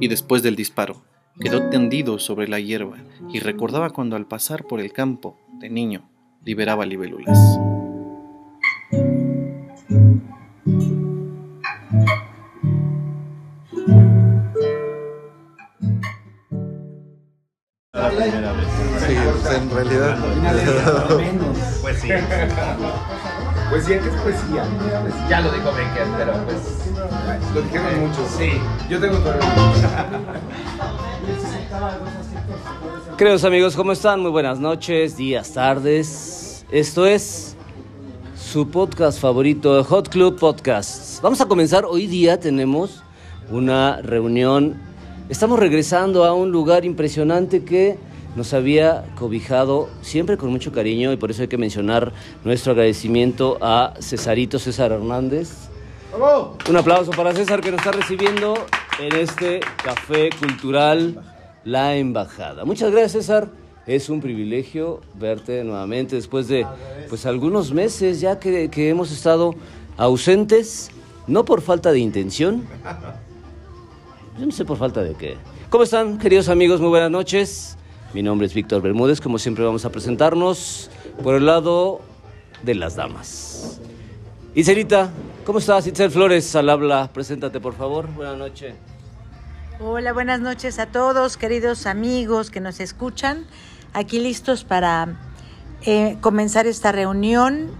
Y después del disparo, quedó tendido sobre la hierba y recordaba cuando al pasar por el campo, de niño, liberaba libélulas. Realidad. Pues sí. Poesía, ¿qué es poesía? Ya lo dijo Becker, pero pues. Lo dijeron muchos. Sí, yo tengo todo Queridos amigos, ¿cómo están? Muy buenas noches, días, tardes. Esto es su podcast favorito, Hot Club Podcasts. Vamos a comenzar. Hoy día tenemos una reunión. Estamos regresando a un lugar impresionante que nos había cobijado siempre con mucho cariño y por eso hay que mencionar nuestro agradecimiento a Cesarito César Hernández. Un aplauso para César que nos está recibiendo en este café cultural La Embajada. Muchas gracias César. Es un privilegio verte nuevamente después de pues algunos meses ya que, que hemos estado ausentes, no por falta de intención. Yo no sé por falta de qué. ¿Cómo están, queridos amigos? Muy buenas noches. Mi nombre es Víctor Bermúdez. Como siempre vamos a presentarnos por el lado de las damas. Itzelita, ¿cómo estás? Itzel Flores al habla. Preséntate, por favor. Buenas noches. Hola, buenas noches a todos, queridos amigos que nos escuchan. Aquí listos para eh, comenzar esta reunión.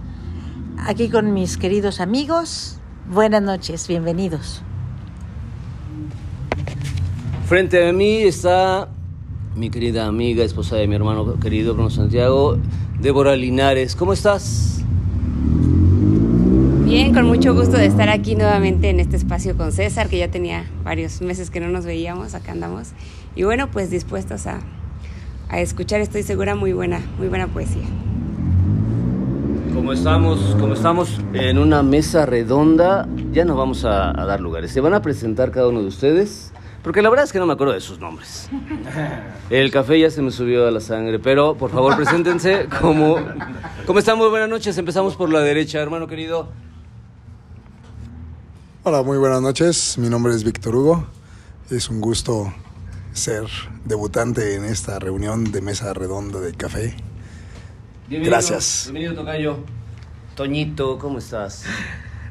Aquí con mis queridos amigos. Buenas noches, bienvenidos. Frente a mí está mi querida amiga, esposa de mi hermano querido Bruno Santiago, Débora Linares. ¿Cómo estás? Bien, con mucho gusto de estar aquí nuevamente en este espacio con César, que ya tenía varios meses que no nos veíamos, acá andamos. Y bueno, pues dispuestos a, a escuchar, estoy segura, muy buena, muy buena poesía. Como estamos, como estamos en una mesa redonda, ya nos vamos a, a dar lugares. Se van a presentar cada uno de ustedes, porque la verdad es que no me acuerdo de sus nombres. El café ya se me subió a la sangre, pero por favor preséntense como... ¿Cómo están? Muy buenas noches. Empezamos por la derecha, hermano querido. Hola, muy buenas noches. Mi nombre es Víctor Hugo. Es un gusto ser debutante en esta reunión de mesa redonda de café. Bienvenido, Gracias. Bienvenido, Tocayo. Toñito, ¿cómo estás?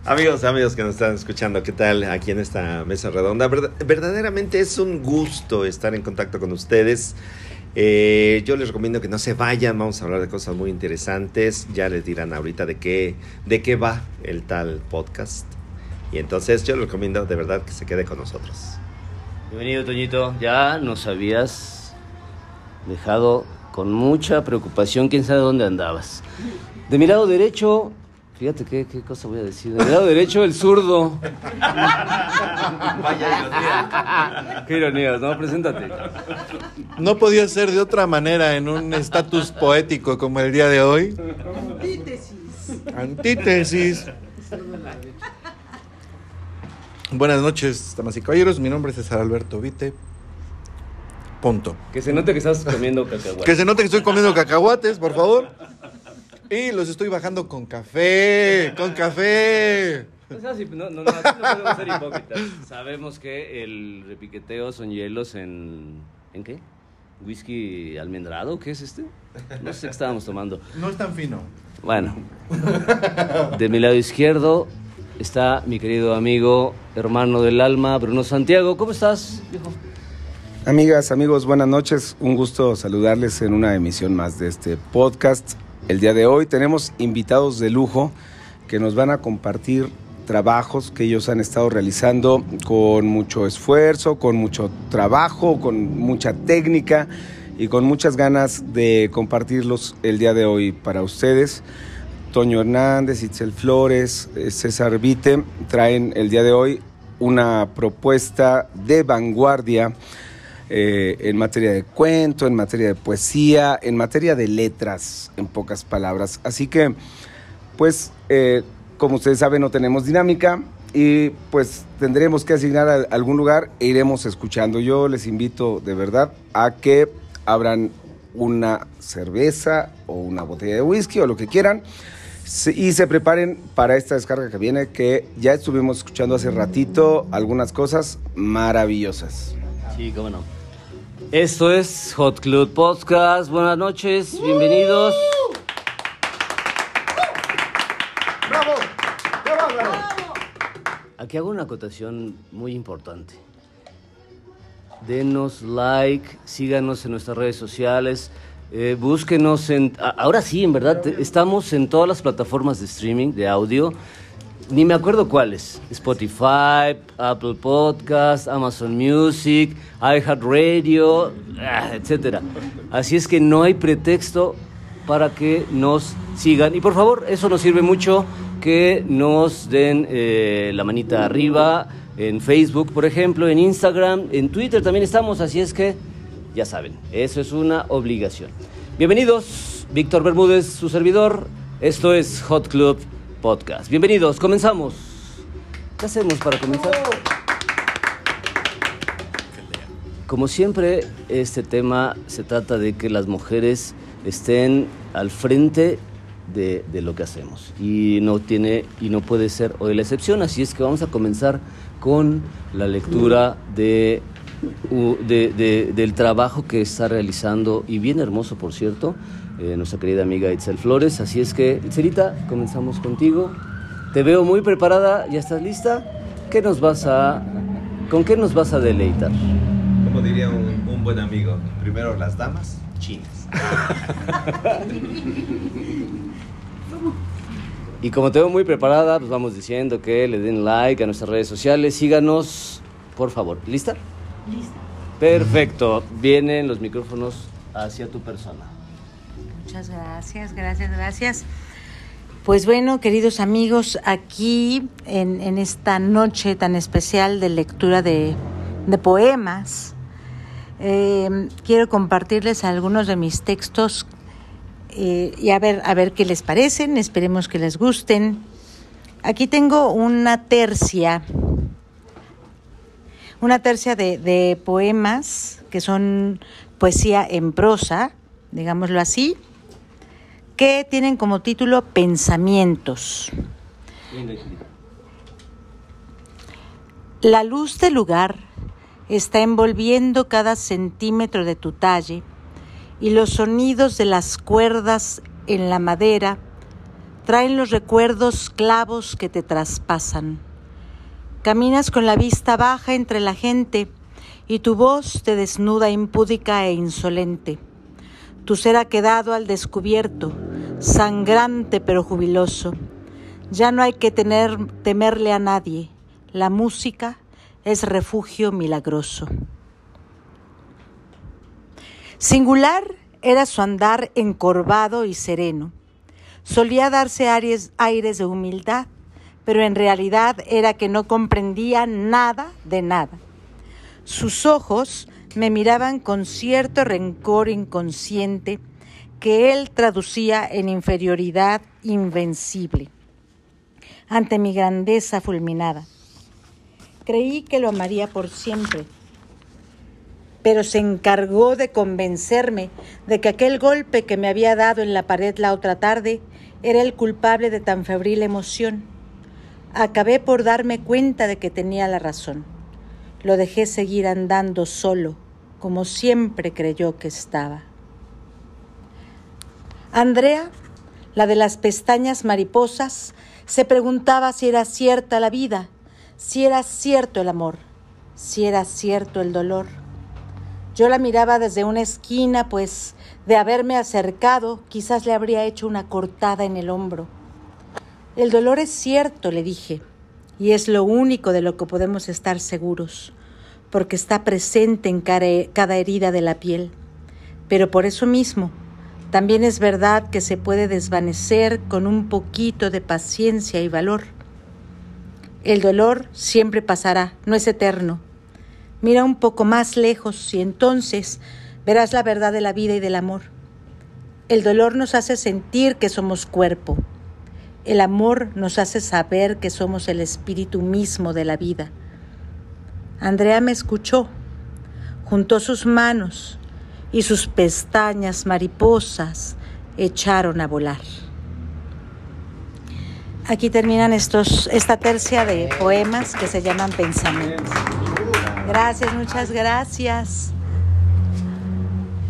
Amigos, amigos que nos están escuchando, ¿qué tal aquí en esta mesa redonda? Verda- verdaderamente es un gusto estar en contacto con ustedes. Eh, yo les recomiendo que no se vayan, vamos a hablar de cosas muy interesantes. Ya les dirán ahorita de qué, de qué va el tal podcast. Y entonces yo les recomiendo de verdad que se quede con nosotros. Bienvenido, Toñito. Ya nos habías dejado con mucha preocupación, quién sabe dónde andabas. De mi lado derecho, fíjate qué, qué cosa voy a decir. De mi lado derecho, el zurdo. Vaya ironía. Qué ironías, ¿no? Preséntate. No podía ser de otra manera en un estatus poético como el día de hoy. Antítesis. Buenas noches, damas y caballeros. Mi nombre es César Alberto Vite. Punto. Que se note que estás comiendo cacahuate. Que se note que estoy comiendo cacahuates, por favor. Y los estoy bajando con café, con café. O sea, sí, no, no, no, no podemos ser hipócritas. Sabemos que el repiqueteo son hielos en... ¿En qué? ¿Whisky almendrado? ¿Qué es este? No sé qué estábamos tomando. No es tan fino. Bueno, de mi lado izquierdo está mi querido amigo, hermano del alma, Bruno Santiago. ¿Cómo estás, viejo? Amigas, amigos, buenas noches. Un gusto saludarles en una emisión más de este podcast. El día de hoy tenemos invitados de lujo que nos van a compartir trabajos que ellos han estado realizando con mucho esfuerzo, con mucho trabajo, con mucha técnica y con muchas ganas de compartirlos el día de hoy para ustedes. Toño Hernández, Itzel Flores, eh, César Vite traen el día de hoy una propuesta de vanguardia eh, en materia de cuento, en materia de poesía, en materia de letras, en pocas palabras. Así que, pues, eh, como ustedes saben, no tenemos dinámica y pues tendremos que asignar algún lugar e iremos escuchando. Yo les invito de verdad a que abran una cerveza o una botella de whisky o lo que quieran y se preparen para esta descarga que viene que ya estuvimos escuchando hace ratito algunas cosas maravillosas. Sí, cómo no. Esto es Hot Club Podcast. Buenas noches, bienvenidos. ¡Bravo! Aquí hago una acotación muy importante. Denos like, síganos en nuestras redes sociales, eh, búsquenos en... Ahora sí, en verdad, estamos en todas las plataformas de streaming, de audio. Ni me acuerdo cuáles. Spotify, Apple Podcast, Amazon Music, iHeartRadio, ah, etc. Así es que no hay pretexto para que nos sigan. Y por favor, eso nos sirve mucho que nos den eh, la manita arriba en Facebook, por ejemplo, en Instagram, en Twitter también estamos, así es que ya saben, eso es una obligación. Bienvenidos, Víctor Bermúdez, su servidor. Esto es Hot Club Podcast. Bienvenidos, comenzamos. ¿Qué hacemos para comenzar? Como siempre, este tema se trata de que las mujeres estén al frente de, lo que hacemos y no tiene y no puede ser hoy la excepción así es que vamos a comenzar con la lectura de, de, del trabajo que está realizando, y bien hermoso por cierto, eh, nuestra querida amiga Itzel Flores. Así es que, Itzelita, comenzamos contigo. Te veo muy preparada, ¿ya estás lista? ¿Qué nos vas a, ¿Con qué nos vas a deleitar? Como diría un, un buen amigo, primero las damas chinas. Y como te veo muy preparada, pues vamos diciendo que le den like a nuestras redes sociales. Síganos, por favor. ¿Lista? Lista. Perfecto. Vienen los micrófonos hacia tu persona. Muchas gracias, gracias, gracias. Pues bueno, queridos amigos, aquí en, esta noche tan especial de lectura de, poemas, eh, quiero compartirles algunos de mis textos eh, y a ver, a ver qué les parecen, esperemos que les gusten. Aquí tengo una tercia, una tercia de, de poemas que son poesía en prosa, digámoslo así, que tienen como título Pensamientos. La luz del lugar está envolviendo cada centímetro de tu talle y los sonidos de las cuerdas en la madera traen los recuerdos clavos que te traspasan. Caminas con la vista baja entre la gente y tu voz te desnuda impúdica e insolente. Tu ser ha quedado al descubierto, sangrante pero jubiloso. Ya no hay que tener, temerle a nadie. La música es refugio milagroso. Singular era su andar encorvado y sereno. Solía darse aires, aires de humildad, pero en realidad era que no comprendía nada de nada. Sus ojos me miraban con cierto rencor inconsciente que él traducía en inferioridad invencible ante mi grandeza fulminada. Creí que lo amaría por siempre, pero se encargó de convencerme de que aquel golpe que me había dado en la pared la otra tarde era el culpable de tan febril emoción. Acabé por darme cuenta de que tenía la razón. Lo dejé seguir andando solo, como siempre creyó que estaba. Andrea, la de las pestañas mariposas, se preguntaba si era cierta la vida, si era cierto el amor, si era cierto el dolor. Yo la miraba desde una esquina, pues de haberme acercado quizás le habría hecho una cortada en el hombro. El dolor es cierto, le dije, y es lo único de lo que podemos estar seguros, porque está presente en cada herida de la piel. Pero por eso mismo, también es verdad que se puede desvanecer con un poquito de paciencia y valor. El dolor siempre pasará, no es eterno, Mira un poco más lejos y entonces verás la verdad de la vida y del amor. El dolor nos hace sentir que somos cuerpo. El amor nos hace saber que somos el espíritu mismo de la vida. Andrea me escuchó, juntó sus manos y sus pestañas mariposas echaron a volar. Aquí terminan estos, esta tercia de poemas que se llaman Pensamientos. Gracias, muchas gracias.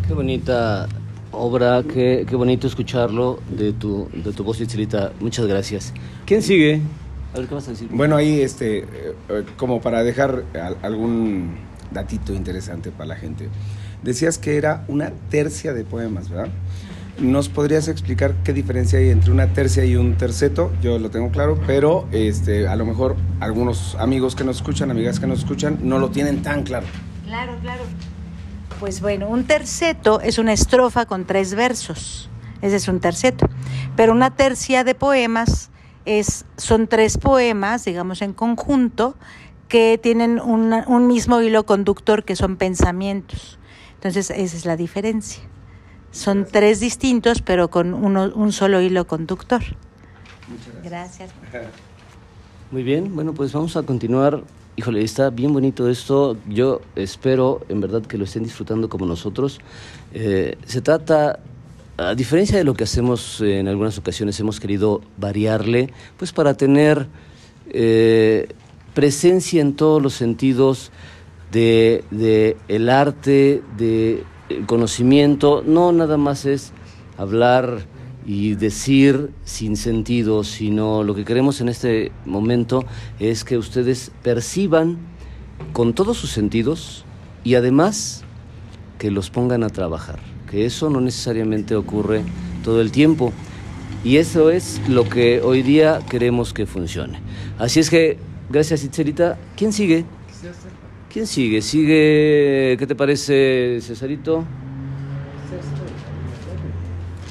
Qué bonita obra, qué, qué bonito escucharlo de tu, de tu voz, Itzilita. Muchas gracias. ¿Quién sigue? A ver, ¿qué vas a decir? Bueno, ahí, este, eh, eh, como para dejar al- algún datito interesante para la gente. Decías que era una tercia de poemas, ¿verdad? ¿Nos podrías explicar qué diferencia hay entre una tercia y un terceto? Yo lo tengo claro, pero este, a lo mejor algunos amigos que nos escuchan, amigas que nos escuchan, no lo tienen tan claro. Claro, claro. Pues bueno, un terceto es una estrofa con tres versos. Ese es un terceto. Pero una tercia de poemas es, son tres poemas, digamos, en conjunto, que tienen una- un mismo hilo conductor, que son pensamientos. Entonces, esa es la diferencia. Son tres distintos, pero con uno- un solo hilo conductor. Gracias. Muy bien, bueno, pues vamos a continuar. Híjole, está bien bonito esto. Yo espero, en verdad, que lo estén disfrutando como nosotros. Eh, se trata, a diferencia de lo que hacemos en algunas ocasiones, hemos querido variarle, pues para tener eh, presencia en todos los sentidos de, el arte, de conocimiento. No nada más es hablar y decir sin sentido, sino lo que queremos en este momento es que ustedes perciban con todos sus sentidos y además que los pongan a trabajar, que eso no necesariamente ocurre todo el tiempo. Y eso es lo que hoy día queremos que funcione. Así es que, gracias Itzelita. ¿Quién sigue? ¿Quién sigue? Sigue, ¿qué te parece, Cesarito?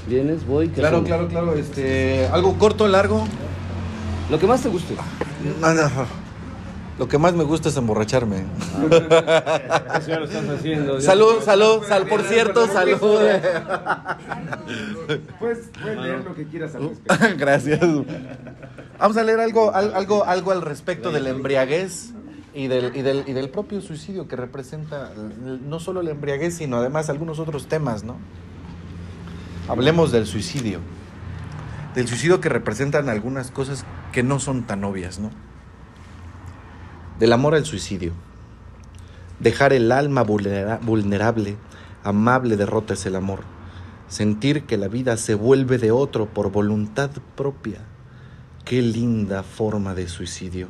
¿Vienes? ¿Voy? ¿Qué Claro, hacemos? claro, claro. Este, algo corto, largo. Lo que más te guste. Lo que más me gusta es emborracharme. Eso ya lo estás haciendo. Salud, salud, sal, por cierto, salud. Puedes, puedes leer lo que quieras al Gracias. Vamos a leer algo, al- algo, algo al respecto de la embriaguez y del, y, del, y del propio suicidio que representa no solo la embriaguez, sino además algunos otros temas, ¿no? Hablemos del suicidio. Del suicidio que representan algunas cosas que no son tan obvias, ¿no? Del amor al suicidio. Dejar el alma vulnera- vulnerable, amable derrota es el amor. Sentir que la vida se vuelve de otro por voluntad propia. Qué linda forma de suicidio.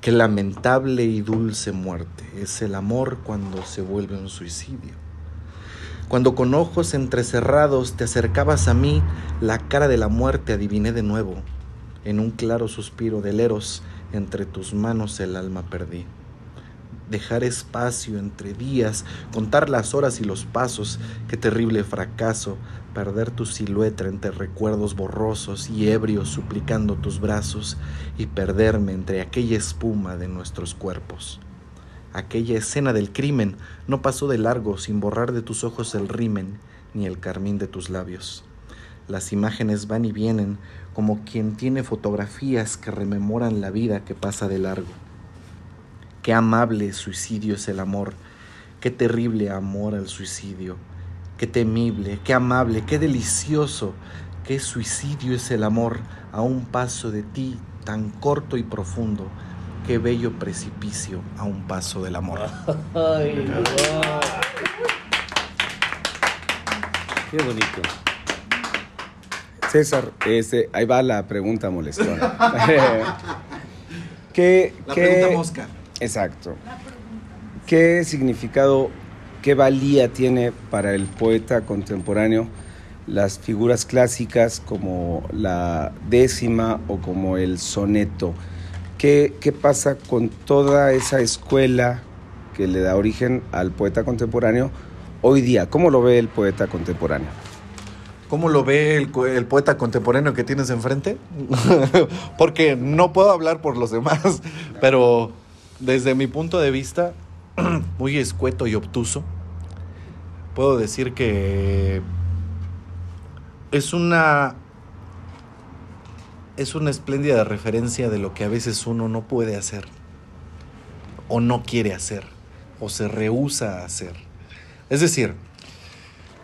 Qué lamentable y dulce muerte es el amor cuando se vuelve un suicidio. Cuando con ojos entrecerrados te acercabas a mí, la cara de la muerte adiviné de nuevo. En un claro suspiro del eros, entre tus manos el alma perdí. Dejar espacio entre días, contar las horas y los pasos, qué terrible fracaso, perder tu silueta entre recuerdos borrosos y ebrios suplicando tus brazos y perderme entre aquella espuma de nuestros cuerpos. Aquella escena del crimen no pasó de largo sin borrar de tus ojos el rimen ni el carmín de tus labios. Las imágenes van y vienen como quien tiene fotografías que rememoran la vida que pasa de largo. Qué amable suicidio es el amor, qué terrible amor al suicidio, qué temible, qué amable, qué delicioso, qué suicidio es el amor a un paso de ti tan corto y profundo, qué bello precipicio a un paso del amor. Ay. Qué bonito. César, este, ahí va la pregunta molestona. ¿Qué, La qué- pregunta mosca. Exacto. ¿Qué significado, qué valía tiene para el poeta contemporáneo las figuras clásicas como la décima o como el soneto? ¿Qué, qué pasa con toda esa escuela que le da origen al poeta contemporáneo hoy día? ¿Cómo lo ve el poeta contemporáneo? ¿Cómo lo ve el, el poeta contemporáneo que tienes enfrente? Porque no puedo hablar por los demás, pero desde mi punto de vista, muy escueto y obtuso, puedo decir que es una es una espléndida referencia de lo que a veces uno no puede hacer o no quiere hacer o se rehúsa a hacer. Es decir,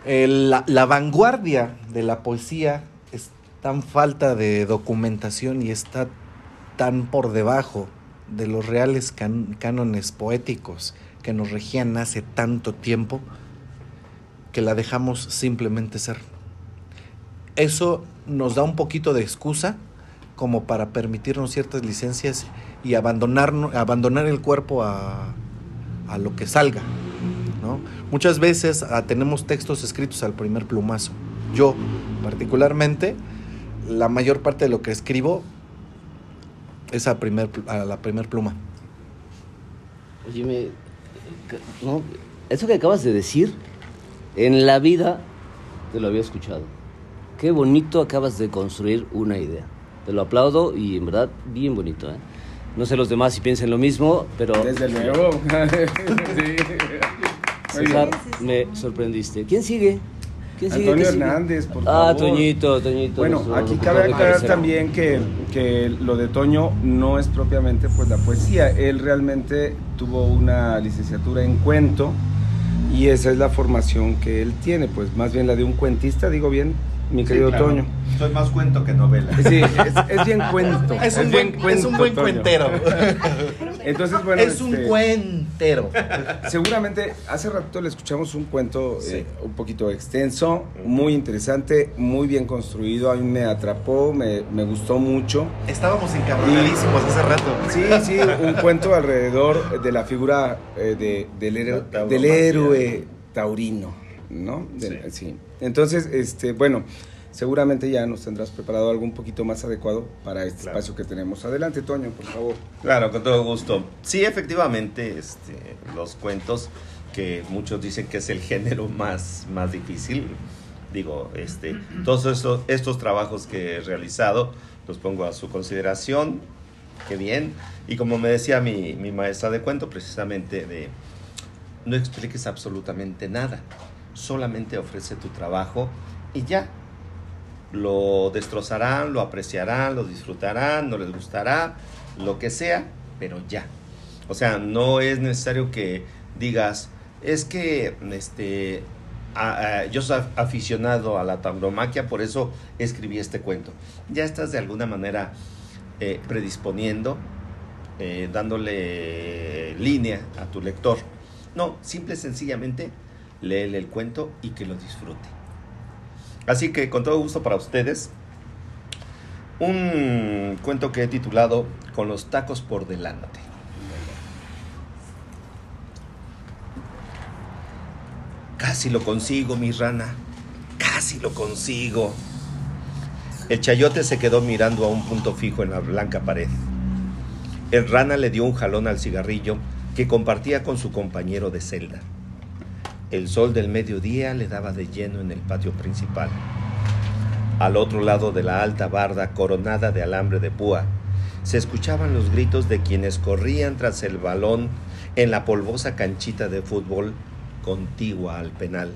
La, vanguardia de la poesía es tan falta de documentación y está tan por debajo de los reales can- cánones poéticos que nos regían hace tanto tiempo que la dejamos simplemente ser. Eso nos da un poquito de excusa como para permitirnos ciertas licencias y abandonar, abandonar el cuerpo a lo que salga. ¿No? Muchas veces ah, tenemos textos escritos al primer plumazo. Yo, particularmente, la mayor parte de lo que escribo es a, primer, a la primer pluma. Oye, me- no, eso que acabas de decir, en la vida te lo había escuchado. Qué bonito acabas de construir una idea. Te lo aplaudo y en verdad, bien bonito. ¿eh? No sé los demás si piensan lo mismo, pero... Desde luego. Sí. César, me sorprendiste. ¿Quién sigue? ¿Quién sigue? Antonio ¿Quién sigue? Hernández, por Ah, favor. Toñito, Toñito. Bueno, nuestro aquí cabe aclarar también que, que lo de Toño no es propiamente pues la poesía. Él realmente tuvo una licenciatura en cuento y esa es la formación que él tiene, pues más bien la de un cuentista, digo bien, mi querido claro. Toño. Soy más cuento que novela. Sí, es, es bien cuento. Es un bien buen- es un buen cuentero. Entonces, bueno. es un este, cuentero. Seguramente hace rato le escuchamos un cuento Sí. eh, un poquito extenso, muy interesante, muy bien construido. A mí me atrapó, me, me gustó mucho. Estábamos encabronadísimos hace rato. Sí, sí, un cuento alrededor de la figura eh, de- del, héroe, del héroe taurino, ¿no? De- sí. Entonces, este, bueno, seguramente ya nos tendrás preparado algo un poquito más adecuado para este Claro. espacio que tenemos. Adelante, Toño, por favor. Claro, con todo gusto. Sí, efectivamente, este, los cuentos que muchos dicen que es el género más, más difícil. Digo, este, todos estos, estos trabajos que he realizado los pongo a su consideración. Qué bien. Y como me decía mi, mi maestra de cuento, precisamente de no expliques absolutamente nada. Solamente ofrece tu trabajo y ya. Lo destrozarán, lo apreciarán, lo disfrutarán, no les gustará, lo que sea, pero ya. O sea, no es necesario que digas, es que este, yo soy aficionado a la tauromaquia, por eso escribí este cuento. Ya estás de alguna manera eh, predisponiendo, eh, dándole línea a tu lector. No, simple y sencillamente léele el cuento y que lo disfrute. Así que con todo gusto para ustedes, un cuento que he titulado Con los tacos por delante. Casi lo consigo, mi rana. Casi lo consigo. El chayote se quedó mirando a un punto fijo en la blanca pared. El rana le dio un jalón al cigarrillo que compartía con su compañero de celda. El sol del mediodía le daba de lleno en el patio principal. Al otro lado de la alta barda coronada de alambre de púa, se escuchaban los gritos de quienes corrían tras el balón en la polvosa canchita de fútbol contigua al penal.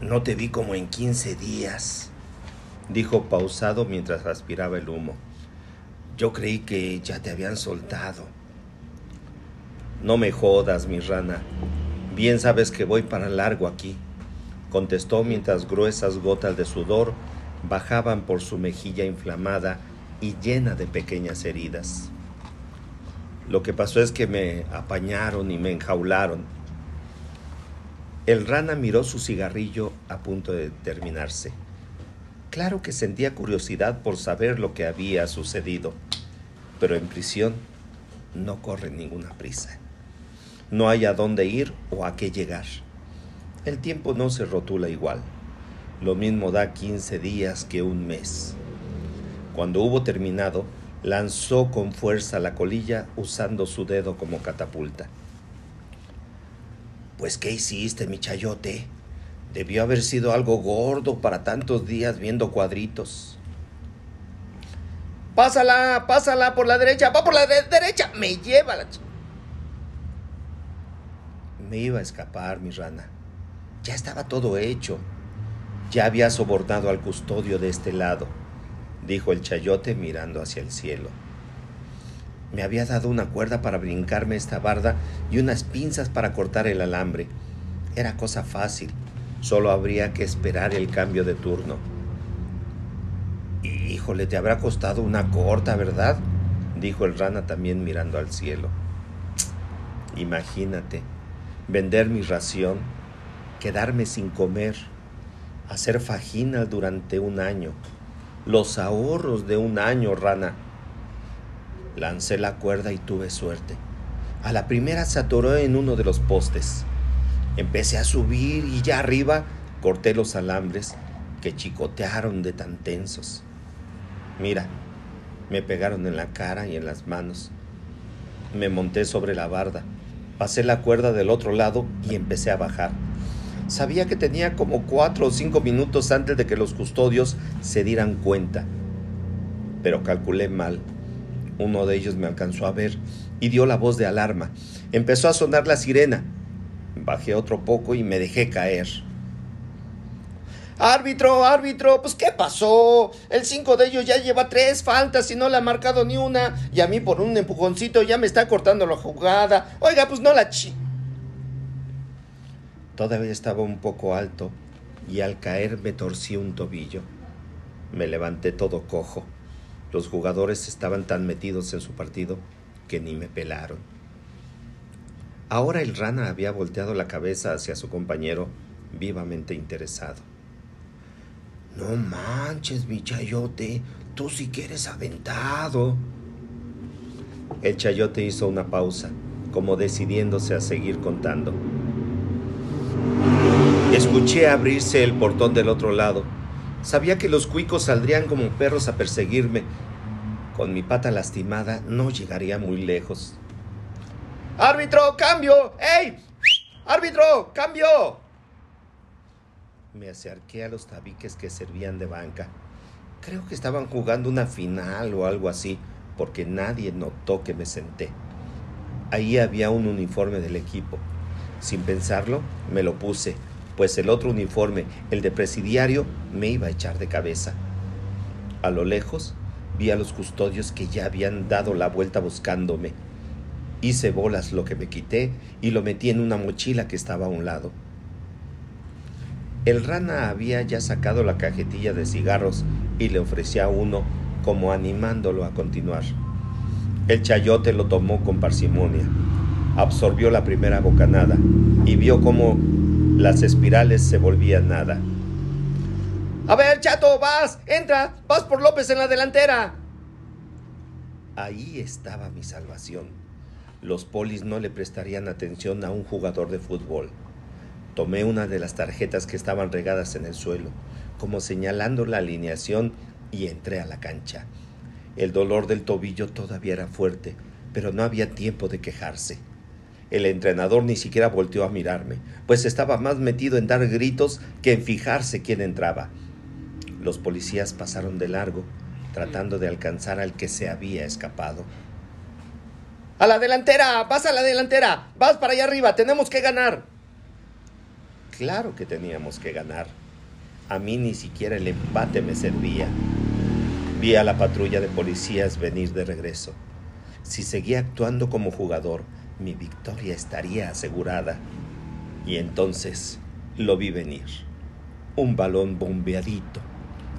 No te vi como en 15 días, dijo pausado mientras aspiraba el humo. Yo creí que ya te habían soltado. No me jodas, mi rana. Bien sabes que voy para largo aquí, contestó mientras gruesas gotas de sudor bajaban por su mejilla inflamada y llena de pequeñas heridas. Lo que pasó es que me apañaron y me enjaularon. El rana miró su cigarrillo a punto de terminarse. Claro que sentía curiosidad por saber lo que había sucedido, pero en prisión no corre ninguna prisa. No hay a dónde ir o a qué llegar. El tiempo no se rotula igual. Lo mismo da 15 días que un mes. Cuando hubo terminado, lanzó con fuerza la colilla usando su dedo como catapulta. Pues, ¿qué hiciste, mi chayote? Debió haber sido algo gordo para tantos días viendo cuadritos. Pásala, pásala por la derecha, va por la de- derecha, me lleva la... Me iba a escapar, mi rana. Ya estaba todo hecho. Ya había sobornado al custodio de este lado, dijo el chayote mirando hacia el cielo. Me había dado una cuerda para brincarme esta barda y unas pinzas para cortar el alambre. Era cosa fácil. Solo habría que esperar el cambio de turno. Híjole, te habrá costado una corta, ¿verdad? Dijo el rana también mirando al cielo. Imagínate, vender mi ración, quedarme sin comer, hacer fajina durante un año, los ahorros de un año, rana. Lancé la cuerda y tuve suerte. A la primera se atoró en uno de los postes. Empecé a subir y ya arriba corté los alambres que chicotearon de tan tensos. Mira, me pegaron en la cara y en las manos. Me monté sobre la barda, pasé la cuerda del otro lado y empecé a bajar. Sabía que tenía como cuatro o cinco minutos antes de que los custodios se dieran cuenta. Pero calculé mal. Uno de ellos me alcanzó a ver y dio la voz de alarma. Empezó a sonar la sirena. Bajé otro poco y me dejé caer. Árbitro, árbitro, pues ¿qué pasó? El cinco de ellos ya lleva tres faltas y no le ha marcado ni una. Y a mí por un empujoncito ya me está cortando la jugada. Oiga, pues no la chi. Todavía estaba un poco alto y al caer me torcí un tobillo. Me levanté todo cojo. Los jugadores estaban tan metidos en su partido que ni me pelaron. Ahora el rana había volteado la cabeza hacia su compañero, vivamente interesado. No manches, mi chayote, tú sí que eres aventado. El chayote hizo una pausa, como decidiéndose a seguir contando. Escuché abrirse el portón del otro lado. Sabía que los cuicos saldrían como perros a perseguirme. Con mi pata lastimada no llegaría muy lejos. ¡Árbitro, cambio! ¡Ey! ¡Árbitro, cambio! Me acerqué a los tabiques que servían de banca. Creo que estaban jugando una final o algo así, porque nadie notó que me senté. Ahí había un uniforme del equipo. Sin pensarlo, me lo puse, pues el otro uniforme, el de presidiario, me iba a echar de cabeza. A lo lejos, vi a los custodios que ya habían dado la vuelta buscándome. Hice bolas lo que me quité y lo metí en una mochila que estaba a un lado. El rana había ya sacado la cajetilla de cigarros y le ofrecía uno como animándolo a continuar. El chayote lo tomó con parsimonia, absorbió la primera bocanada y vio cómo las espirales se volvían nada. A ver, chato, vas, entra, vas por López en la delantera. Ahí estaba mi salvación. Los polis no le prestarían atención a un jugador de fútbol. Tomé una de las tarjetas que estaban regadas en el suelo, como señalando la alineación, y entré a la cancha. El dolor del tobillo todavía era fuerte, pero no había tiempo de quejarse. El entrenador ni siquiera volteó a mirarme, pues estaba más metido en dar gritos que en fijarse quién entraba. Los policías pasaron de largo, tratando de alcanzar al que se había escapado. ¡A la delantera! ¡Vas a la delantera! ¡Vas para allá arriba! ¡Tenemos que ganar! Claro que teníamos que ganar. A mí ni siquiera el empate me servía. Vi a la patrulla de policías venir de regreso. Si seguía actuando como jugador, mi victoria estaría asegurada. Y entonces lo vi venir. Un balón bombeadito,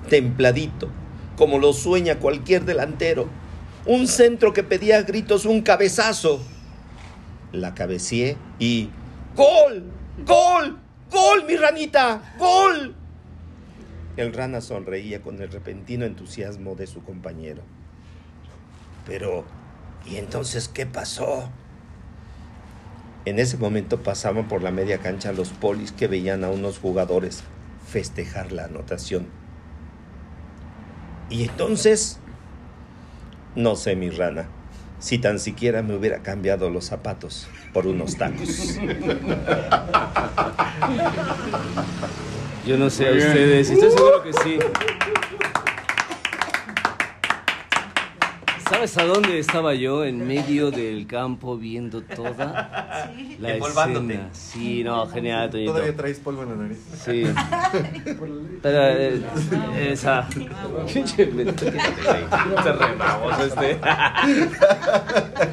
templadito, como lo sueña cualquier delantero. Un centro que pedía a gritos un cabezazo. La cabeceé y ¡Gol! ¡Gol! ¡Gol, mi ranita! ¡Gol! El rana sonreía con el repentino entusiasmo de su compañero. Pero, ¿y entonces qué pasó? En ese momento pasaban por la media cancha los polis que veían a unos jugadores festejar la anotación. ¿Y entonces? No sé, mi rana, si tan siquiera me hubiera cambiado los zapatos por unos tacos. Yo no sé a ustedes, estoy seguro que sí. ¿Sabes a dónde estaba yo? En medio del campo viendo toda la escena. Sí, no, genial, Toñito. Todavía traes polvo en la nariz. Sí. Pero eh, esa. Pinche remamos este.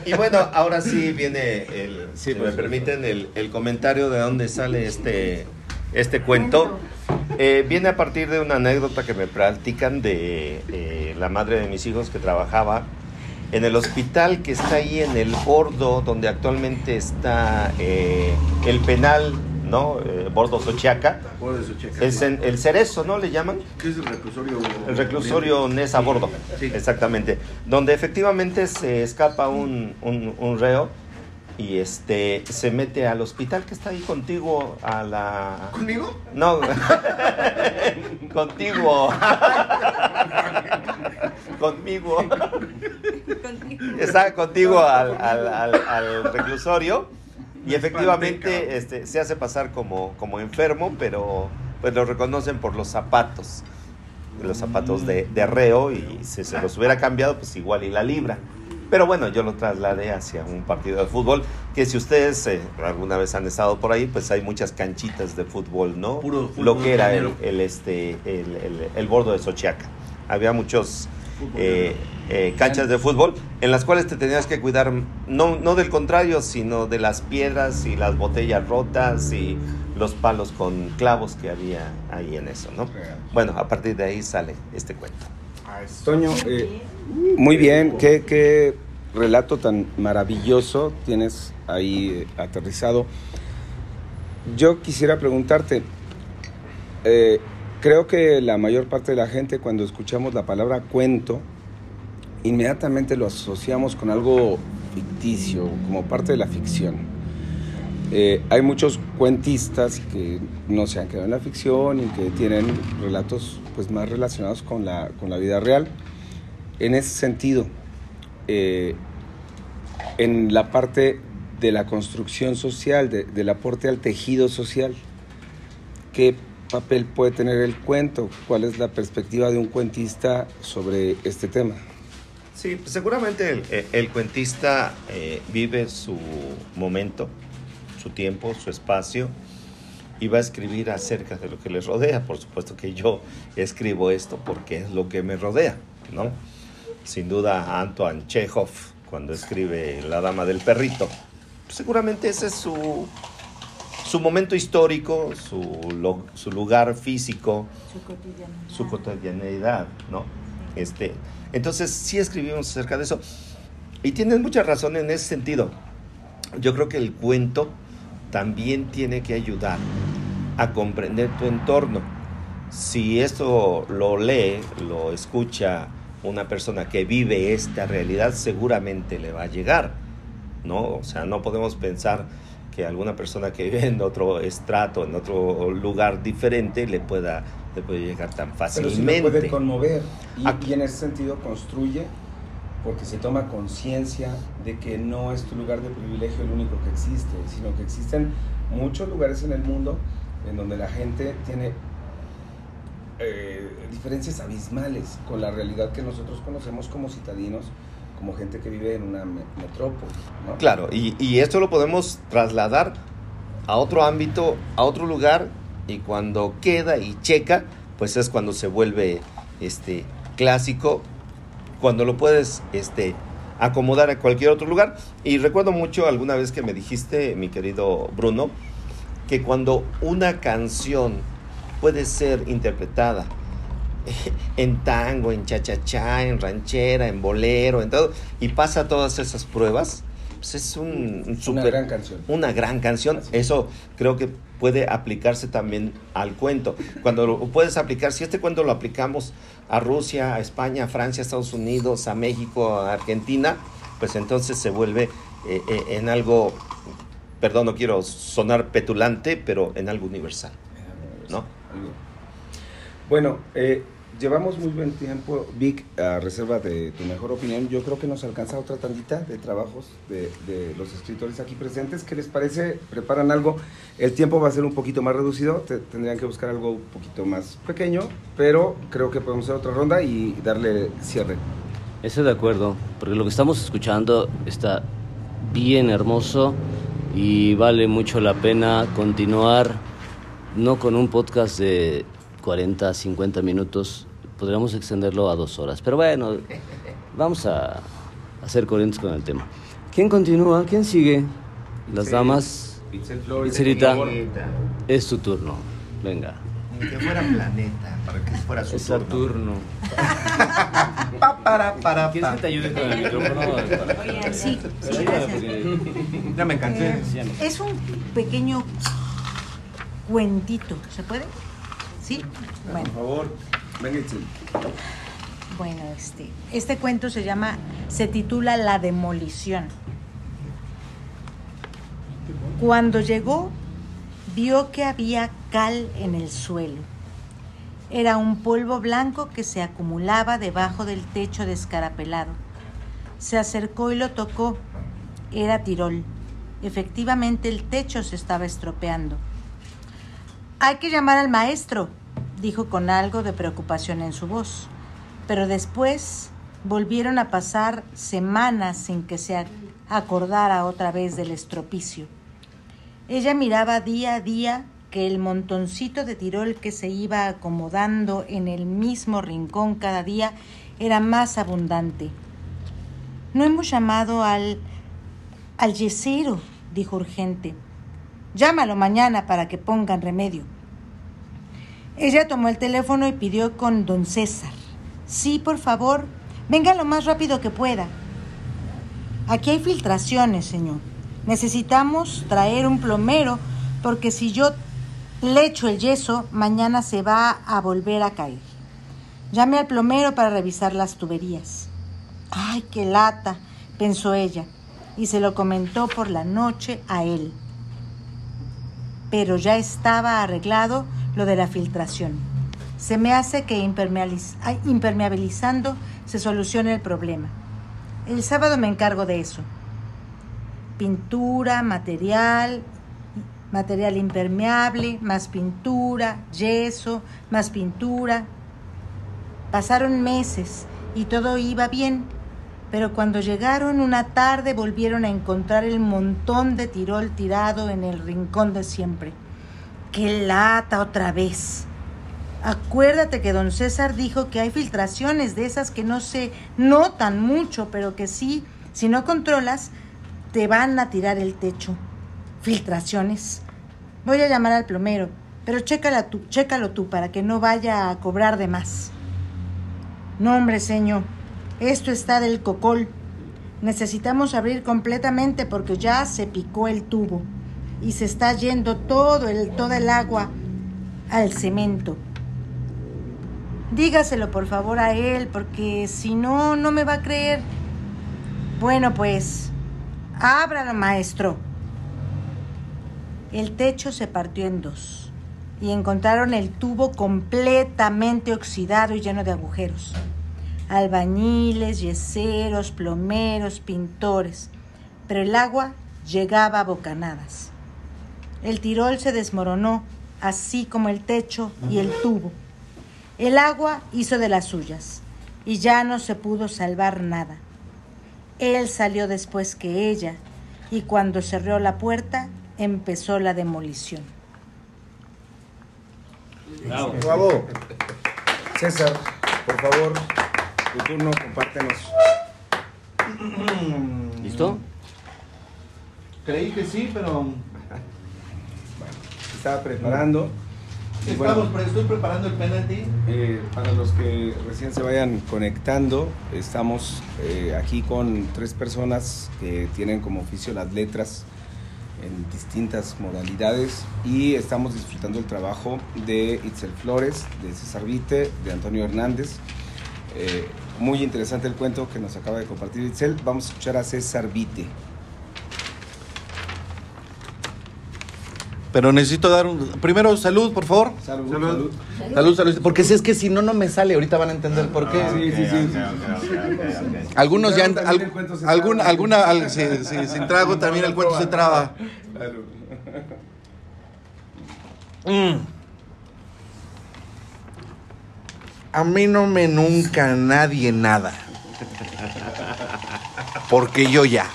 Y bueno, ahora sí viene el, Sí, si me supuesto. permiten, el, el comentario de dónde sale este, este cuento. Eh, viene a partir de una anécdota que me platican de eh, la madre de mis hijos que trabajaba en el hospital que está ahí en el Bordo, donde actualmente está eh, el penal, ¿no? Eh, Bordo Sochiaca. Es en el Cerezo, ¿no? Le llaman. ¿Qué es el reclusorio? El reclusorio Nesa Bordo, exactamente. Donde efectivamente se escapa un, un- un reo y este se mete al hospital que está ahí contigo a la... ¿Conmigo? No, contigo. conmigo. Está contigo al, al- al- al reclusorio y efectivamente este, se hace pasar como, como enfermo, pero pues lo reconocen por los zapatos. Los zapatos de, de reo y si se los hubiera cambiado, pues igual y la libra. Pero bueno, yo lo trasladé hacia un partido de fútbol, que si ustedes eh, alguna vez han estado por ahí, pues hay muchas canchitas de fútbol, ¿no? Puro fútbol Lo que era el, el, este, el, el- el bordo de Sochiaca. Había muchos eh, eh, canchas de fútbol en las cuales te tenías que cuidar, no, no del contrario, sino de las piedras y las botellas rotas y los palos con clavos que había ahí en eso, ¿no? Bueno, a partir de ahí sale este cuento. Toño, eh, muy bien, qué, qué relato tan maravilloso tienes ahí eh, aterrizado. Yo quisiera preguntarte, eh, creo que la mayor parte de la gente cuando escuchamos la palabra cuento, inmediatamente lo asociamos con algo ficticio, como parte de la ficción. Eh, hay muchos cuentistas que no se han quedado en la ficción y que tienen relatos pues, más relacionados con la, con la vida real. En ese sentido, eh, en la parte de la construcción social, de- del aporte al tejido social, ¿qué papel puede tener el cuento? ¿Cuál es la perspectiva de un cuentista sobre este tema? Sí, pues seguramente el, el- el cuentista eh, vive su momento, su tiempo, su espacio y va a escribir acerca de lo que les rodea. Por supuesto que yo escribo esto porque es lo que me rodea, ¿no? Sin duda Antoine Chekhov, cuando escribe La Dama del Perrito, pues seguramente ese es su, su momento histórico, su, lo- su lugar físico, Su cotidianidad. su cotidianeidad, ¿no? Este, entonces sí escribimos acerca de eso. Y tienes mucha razón en ese sentido. Yo creo que el cuento también tiene que ayudar a comprender tu entorno. Si esto lo lee, lo escucha una persona que vive esta realidad, seguramente le va a llegar, ¿no? O sea, no podemos pensar que alguna persona que vive en otro estrato, en otro lugar diferente, le pueda, le puede llegar tan Pero sí fácilmente. lo puede conmover y, Aquí- y en ese sentido construye porque se toma conciencia de que no es tu lugar de privilegio el único que existe, sino que existen muchos lugares en el mundo en donde la gente tiene eh, diferencias abismales con la realidad que nosotros conocemos como citadinos, como gente que vive en una me- metrópoli. Claro, y, y esto lo podemos trasladar a otro ámbito, a otro lugar, y cuando queda y checa, pues es cuando se vuelve este clásico, cuando lo puedes este acomodar a cualquier otro lugar. Y recuerdo mucho alguna vez que me dijiste, mi querido Bruno, que cuando una canción puede ser interpretada en tango, en cha-cha-cha, en ranchera, en bolero, en todo, y pasa todas esas pruebas, pues es un, un Una super- gran canción. una gran canción. Eso creo que puede aplicarse también al cuento. Cuando lo puedes aplicar, si este cuento lo aplicamos a Rusia, a España, a Francia, a Estados Unidos, a México, a Argentina, pues entonces se vuelve eh, eh, en algo, perdón, no quiero sonar petulante, pero en algo universal. ¿No? Bueno, eh, llevamos muy buen tiempo, Vic, a reserva de tu mejor opinión. Yo creo que nos alcanza otra tandita de trabajos de, de los escritores aquí presentes. ¿Qué les parece? ¿Preparan algo? El tiempo va a ser un poquito más reducido, te- tendrían que buscar algo un poquito más pequeño, pero creo que podemos hacer otra ronda y darle cierre. Estoy de acuerdo, porque lo que estamos escuchando está bien hermoso y vale mucho la pena continuar, no con un podcast de 40, 50 minutos, podríamos extenderlo a dos horas, pero bueno, vamos a, a ser coherentes con el tema. ¿Quién continúa? ¿Quién sigue? Las damas. Itzelita, por favor. es tu turno. Venga. Ni que fuera planeta, para que fuera su Es turno. Saturno. Pa, para, para, ¿Quieres que te ayude con el micrófono? Sí, sí, porque- Ya me cansé. Eh, Sí, es un pequeño cuentito, ¿se puede? Sí. Bueno, Por favor, bueno, este, este cuento se llama, se titula La demolición. Cuando llegó, vio que había cal en el suelo. Era un polvo blanco que se acumulaba debajo del techo descarapelado. Se acercó y lo tocó. Era Tirol. Efectivamente el techo se estaba estropeando. Hay que llamar al maestro, dijo con algo de preocupación en su voz. Pero después volvieron a pasar semanas sin que se ac- acordara otra vez del estropicio. Ella miraba día a día que el montoncito de Tirol que se iba acomodando en el mismo rincón cada día era más abundante. No hemos llamado al al yesero, dijo urgente. Llámalo mañana para que pongan remedio. Ella tomó el teléfono y pidió con don César. Sí, por favor, venga lo más rápido que pueda. Aquí hay filtraciones, señor. Necesitamos traer un plomero porque si yo le echo el yeso, mañana se va a volver a caer. Llame al plomero para revisar las tuberías. Ay, qué lata, pensó ella, y se lo comentó por la noche a él. Pero ya estaba arreglado lo de la filtración. Se me hace que impermeabilizando se solucione el problema. El sábado me encargo de eso. Pintura, material, material impermeable, más pintura, yeso, más pintura. Pasaron meses y todo iba bien, pero cuando llegaron una tarde volvieron a encontrar el montón de tirol tirado en el rincón de siempre. ¡Qué lata otra vez! Acuérdate que don César dijo que hay filtraciones de esas que no se notan mucho, pero que sí, si no controlas, te van a tirar el techo. Filtraciones. Voy a llamar al plomero, pero chécala tú, chécalo tú para que no vaya a cobrar de más. No, hombre, señor, esto está del cocol. Necesitamos abrir completamente porque ya se picó el tubo y se está yendo todo el, toda el agua al cemento. Dígaselo por favor a él porque si no, no me va a creer. Bueno, pues, ábralo, maestro. El techo se partió en dos y encontraron el tubo completamente oxidado y lleno de agujeros. Albañiles, yeseros, plomeros, pintores, pero el agua llegaba a bocanadas. El tirol se desmoronó, así como el techo y el tubo. El agua hizo de las suyas y ya no se pudo salvar nada. Él salió después que ella y cuando cerró la puerta empezó la demolición. Bravo. César, por favor, tu turno, compártenos. ¿Listo? Creí que sí, pero Se estaba preparando. Estamos, bueno, estoy preparando el penalti. eh, para los que recién se vayan conectando, estamos eh, aquí con tres personas que tienen como oficio las letras en distintas modalidades y estamos disfrutando el trabajo de Itzel Flores, de César Vite, de Antonio Hernández. Eh, muy interesante el cuento que nos acaba de compartir Itzel. Vamos a escuchar a César Vite. Pero necesito dar un. Primero, salud, por favor. Salud, salud. Salud, salud. Porque si es que si no, no me sale. Ahorita van a entender por qué. Sí, sí, sí. sí. Algunos ya. Se alguna, alguna, al- sí, sí, sin trago también el cuento se traba. Claro. Mm. A mí no me nunca nadie nada. Porque yo ya.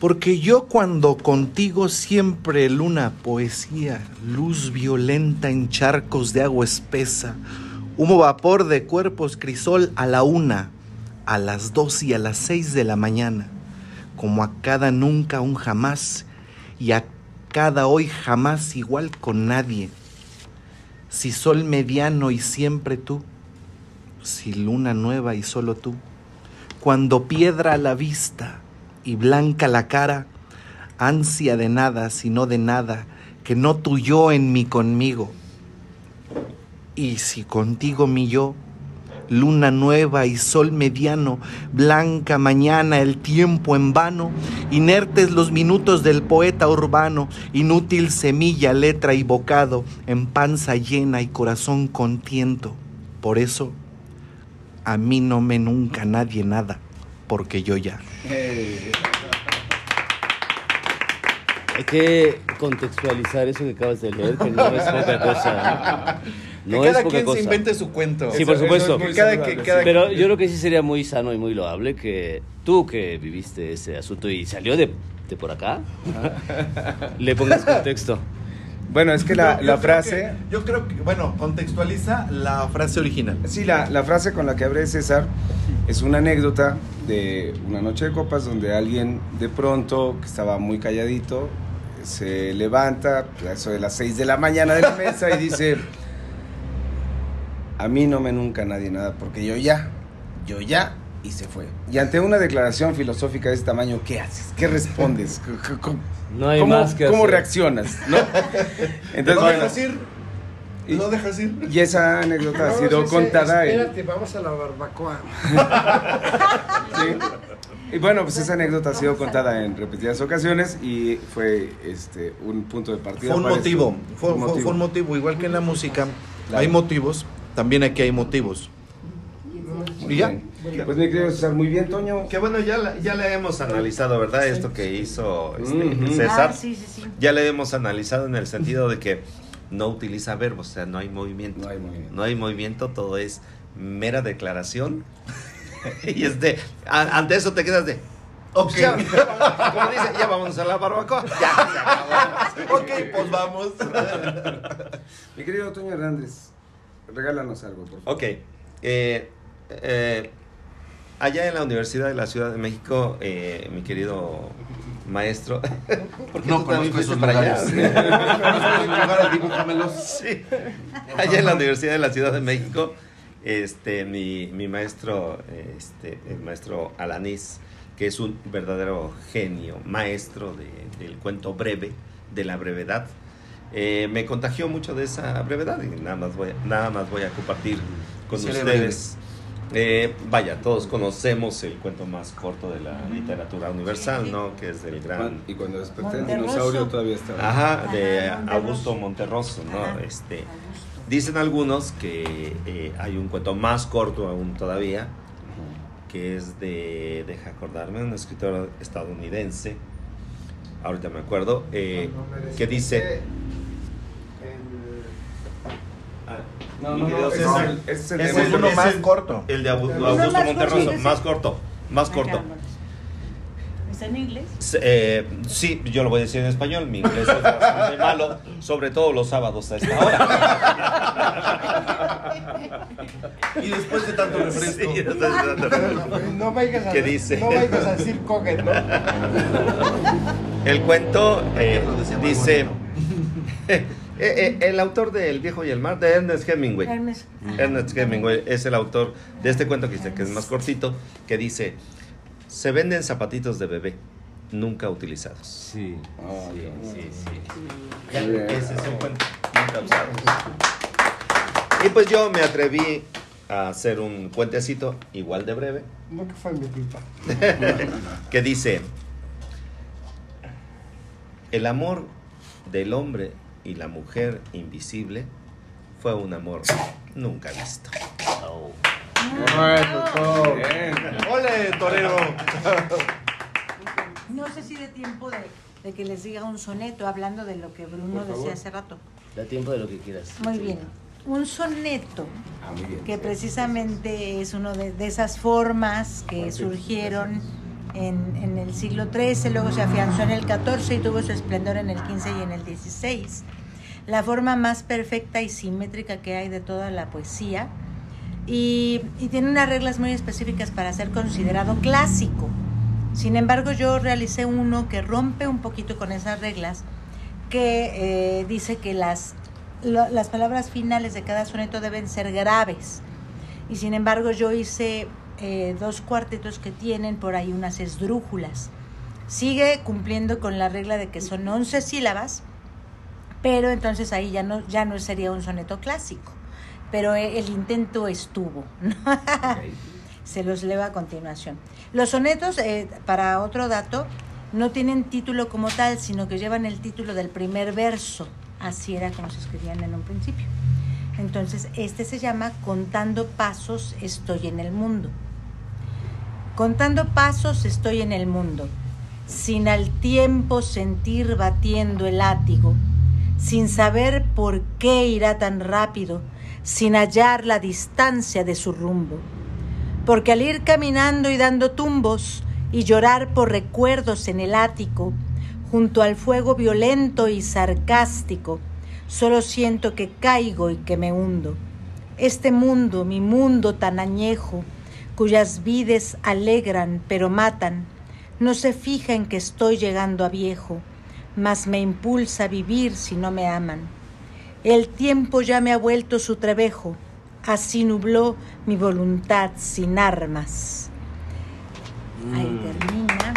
Porque yo cuando contigo siempre luna, poesía, luz violenta en charcos de agua espesa, humo vapor de cuerpos crisol a la una, a las dos y a las seis de la mañana, como a cada nunca un jamás y a cada hoy jamás igual con nadie. Si sol mediano y siempre tú, si luna nueva y solo tú, cuando piedra la vista y blanca la cara, ansia de nada, sino de nada, que no tu yo en mí conmigo. Y si contigo mi yo, luna nueva y sol mediano, blanca mañana, el tiempo en vano, inertes los minutos del poeta urbano, inútil semilla, letra y bocado, en panza llena y corazón contiento. Por eso, a mí no me nunca nadie nada, porque yo ya. Hay que contextualizar eso que acabas de leer, que no es poca cosa. No que es cada poca quien cosa. se invente su cuento. Sí, por supuesto. Que cada que- cada- Pero yo creo que sí sería muy sano y muy loable que tú que viviste ese asunto y salió de, de por acá, le pongas contexto. Bueno, es que la, Yo- yo la creo frase... que- yo creo que, bueno, contextualiza la frase original. Sí, la, la frase con la que abre César es una anécdota de una noche de copas donde alguien de pronto, que estaba muy calladito, se levanta a eso de las 6 de la mañana de la mesa y dice, a mí no me nunca nadie nada, porque yo ya, yo ya, y se fue. Y ante una declaración filosófica de este tamaño, ¿qué haces? ¿Qué respondes? ¿Cómo, No hay cómo- más que ¿Cómo hacer. reaccionas? ¿No? Entonces, ¿Lo bueno, dejas ir? y- ¿Lo dejas ir? y esa anécdota ha No, sido contada en... Espérate, vamos a la barbacoa. Sí. Y bueno, pues esa anécdota ha sido contada en repetidas ocasiones y fue este un punto de partida. Fue un motivo, fue, Un fue- motivo. fue un motivo, igual que en la música Claro. hay motivos, también aquí hay motivos. Y ya. Pues mi querido César, muy bien, Toño. Que bueno, ya, la- ya le hemos analizado, ¿verdad? Esto que hizo este. César. Ah, sí, sí, sí. Ya le hemos analizado en el sentido de que no utiliza verbos, o sea, no hay movimiento. No hay movimiento. No hay movimiento, todo es mera declaración. y este, a- ante eso te quedas de. Ok. Ya, como dice, ya vamos a la barbacoa. Ya, acabó. ok, pues vamos. Mi querido Toño Hernández, regálanos algo, por favor. Ok. eh, eh, allá en la Universidad de la Ciudad de México, eh, mi querido maestro. ¿Por qué No tú también conozco esos fuiste para allá? lugares. Sí. Allá en la Universidad de la Ciudad de México, este, mi, mi maestro, este, el maestro Alanís, que es un verdadero genio, maestro de- del cuento breve, de la brevedad, eh, me contagió mucho de esa brevedad y nada más voy, a- nada más voy a compartir con ustedes. Eh, vaya, todos conocemos el cuento más corto de la literatura universal, ¿no? Que es del gran Y cuando desperté el dinosaurio todavía estaba. Ajá, de. Augusto Monterroso, ¿no? Este, dicen algunos que eh, hay un cuento más corto aún todavía, que es de, deja acordarme, un escritor estadounidense, ahorita me acuerdo, eh, que dice... Ah, No, no, no, ese es el- es es uno más corto. el de Uno Augusto más Monterroso, corto. más corto, más corto. ¿Está en inglés? Eh, sí, yo lo voy a decir en español, mi inglés es bastante malo, sobre todo los sábados a esta hora. Y después de tanto refresco. Sí, después de tanto refresco. No vayas a, ¿Qué dice? No vayas a decir coget, ¿no? El cuento eh, dice. Eh, eh, el autor de El viejo y el mar, de Ernest Hemingway. Hermes. Ernest Hemingway es el autor de este cuento que dice que es más cortito, que dice, se venden zapatitos de bebé, nunca utilizados. Sí. Sí, sí, sí. Ya, ese es el cuento, nunca usados. Y pues yo me atreví a hacer un cuentecito igual de breve, No que fue mi culpa. que dice, el amor del hombre y la mujer invisible fue un amor nunca visto. Oh. Bien. ¡Ole, torero! No sé si de tiempo de, de que les diga un soneto hablando de lo que Bruno decía hace rato. Da tiempo de lo que quieras. Muy bien. un soneto, Ah, muy bien. que precisamente es una de, de esas formas que surgieron en, el siglo XIII, luego se afianzó en el XIV y tuvo su esplendor en el XV y en el XVI. La forma más perfecta y simétrica que hay de toda la poesía y, tiene unas reglas muy específicas para ser considerado clásico. Sin embargo, yo realicé uno que rompe un poquito con esas reglas, que eh, dice que las, las palabras finales de cada soneto deben ser graves. Y sin embargo, yo hice eh, dos cuartetos que tienen por ahí unas esdrújulas. Sigue cumpliendo con la regla de que son 11 sílabas, pero entonces ahí ya no, ya no sería un soneto clásico. Pero eh, el intento estuvo. ¿no? Se los leo a continuación. Los sonetos, eh, para otro dato, no tienen título como tal, sino que llevan el título del primer verso. Así era como se escribían en un principio. Entonces, este se llama Contando Pasos estoy en el mundo. Contando pasos estoy en el mundo, sin al tiempo sentir batiendo el látigo, sin saber por qué irá tan rápido, sin hallar la distancia de su rumbo. Porque al ir caminando y dando tumbos y llorar por recuerdos en el ático, junto al fuego violento y sarcástico, solo siento que caigo y que me hundo. Este mundo, mi mundo tan añejo, cuyas vides alegran pero matan, no se fija en que estoy llegando a viejo, mas me impulsa a vivir si no me aman. El tiempo ya me ha vuelto su trebejo, así nubló mi voluntad sin armas. Ahí termina.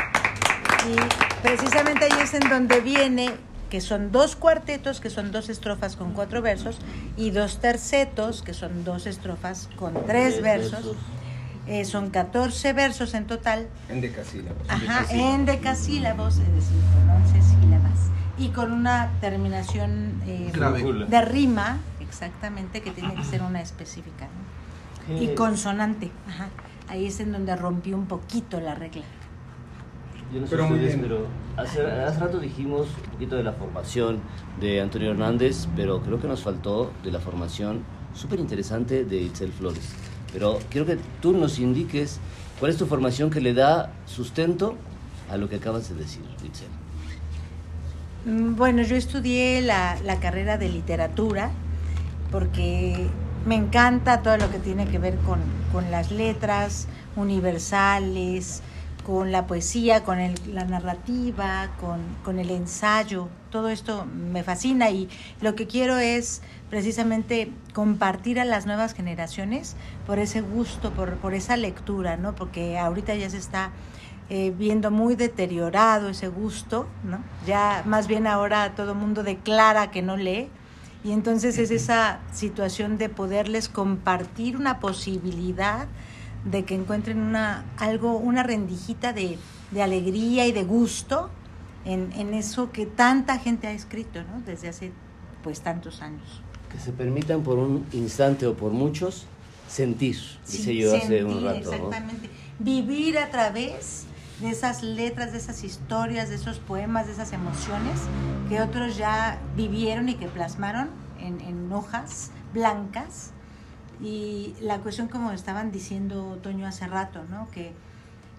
Y precisamente ahí es en donde viene que son dos cuartetos, que son dos estrofas con cuatro versos, y dos tercetos, que son dos estrofas con tres versos. Eh, son 14 versos en total. En decasílabos. Ajá, en decasílabos, es decir, con 11 sílabas. Y con una terminación eh, de rima, exactamente, que tiene que ser una específica. ¿no? Y consonante. Ajá. Ahí es en donde rompí un poquito la regla. Yo no sé Pero ustedes, bien. pero hace, hace rato dijimos un poquito de la formación de Antonio Hernández, pero creo que nos faltó de la formación súper interesante de Itzel Flores. Pero quiero que tú nos indiques cuál es tu formación que le da sustento a lo que acabas de decir, Itzel. Mm, Bueno, yo estudié la, la carrera de literatura porque me encanta todo lo que tiene que ver con, con las letras universales, con la poesía, con el- la narrativa, con, con el ensayo. Todo esto me fascina y lo que quiero es precisamente compartir a las nuevas generaciones por ese gusto, por, por esa lectura, ¿no? Porque ahorita ya se está eh, viendo muy deteriorado ese gusto, ¿no? Ya más bien ahora todo el mundo declara que no lee y entonces es esa situación de poderles compartir una posibilidad de que encuentren una algo, una rendijita de, de alegría y de gusto en, en eso que tanta gente ha escrito, ¿no? Desde hace pues tantos años. Que se permitan por un instante o por muchos sentir, dice Sí, yo hace un rato. ¿no? Exactamente. Vivir a través de esas letras, de esas historias, de esos poemas, de esas emociones que otros ya vivieron y que plasmaron en, en hojas blancas. Y la cuestión, como estaban diciendo Toño hace rato, ¿no? que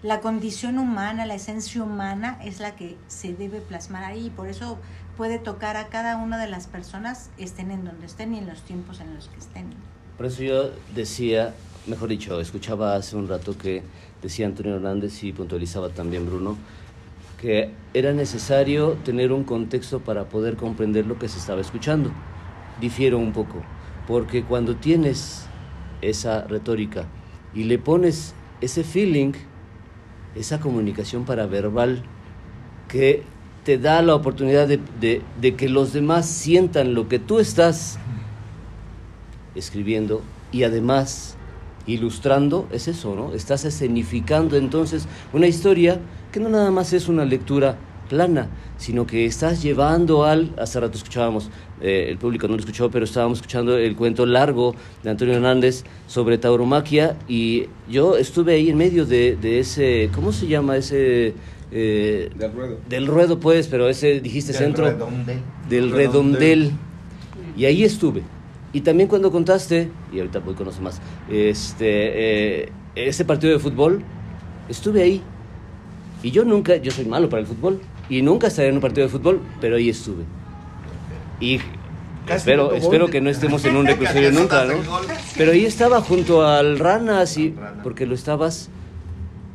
la condición humana, la esencia humana es la que se debe plasmar ahí. y Por eso puede tocar a cada una de las personas, estén en donde estén y en los tiempos en los que estén. Por eso yo decía, mejor dicho, escuchaba hace un rato que decía Antonio Hernández y puntualizaba también Bruno, que era necesario tener un contexto para poder comprender lo que se estaba escuchando. Difiero un poco, porque cuando tienes esa retórica y le pones ese feeling, esa comunicación paraverbal que te da la oportunidad de, de- de que los demás sientan lo que tú estás escribiendo y además ilustrando, es eso, ¿no? Estás escenificando entonces una historia que no nada más es una lectura plana, sino que estás llevando al, hace rato escuchábamos, eh, el público no lo escuchó, pero estábamos escuchando el cuento largo de Antonio Hernández sobre tauromaquia y yo estuve ahí en medio de, de ese, ¿cómo se llama ese? eh, Del ruedo. del ruedo pues, pero ese dijiste Del centro redondel. del Redondel. redondel. Y ahí estuve. Y también cuando contaste, y ahorita voy con los más, este, eh, ese partido de fútbol, estuve ahí. Y yo nunca, yo soy malo para el fútbol, y nunca estaré en un partido de fútbol, pero ahí estuve. Y espero, espero que no estemos en un reclusorio nunca, ¿no? Pero ahí estaba junto al Rana, así, porque lo estabas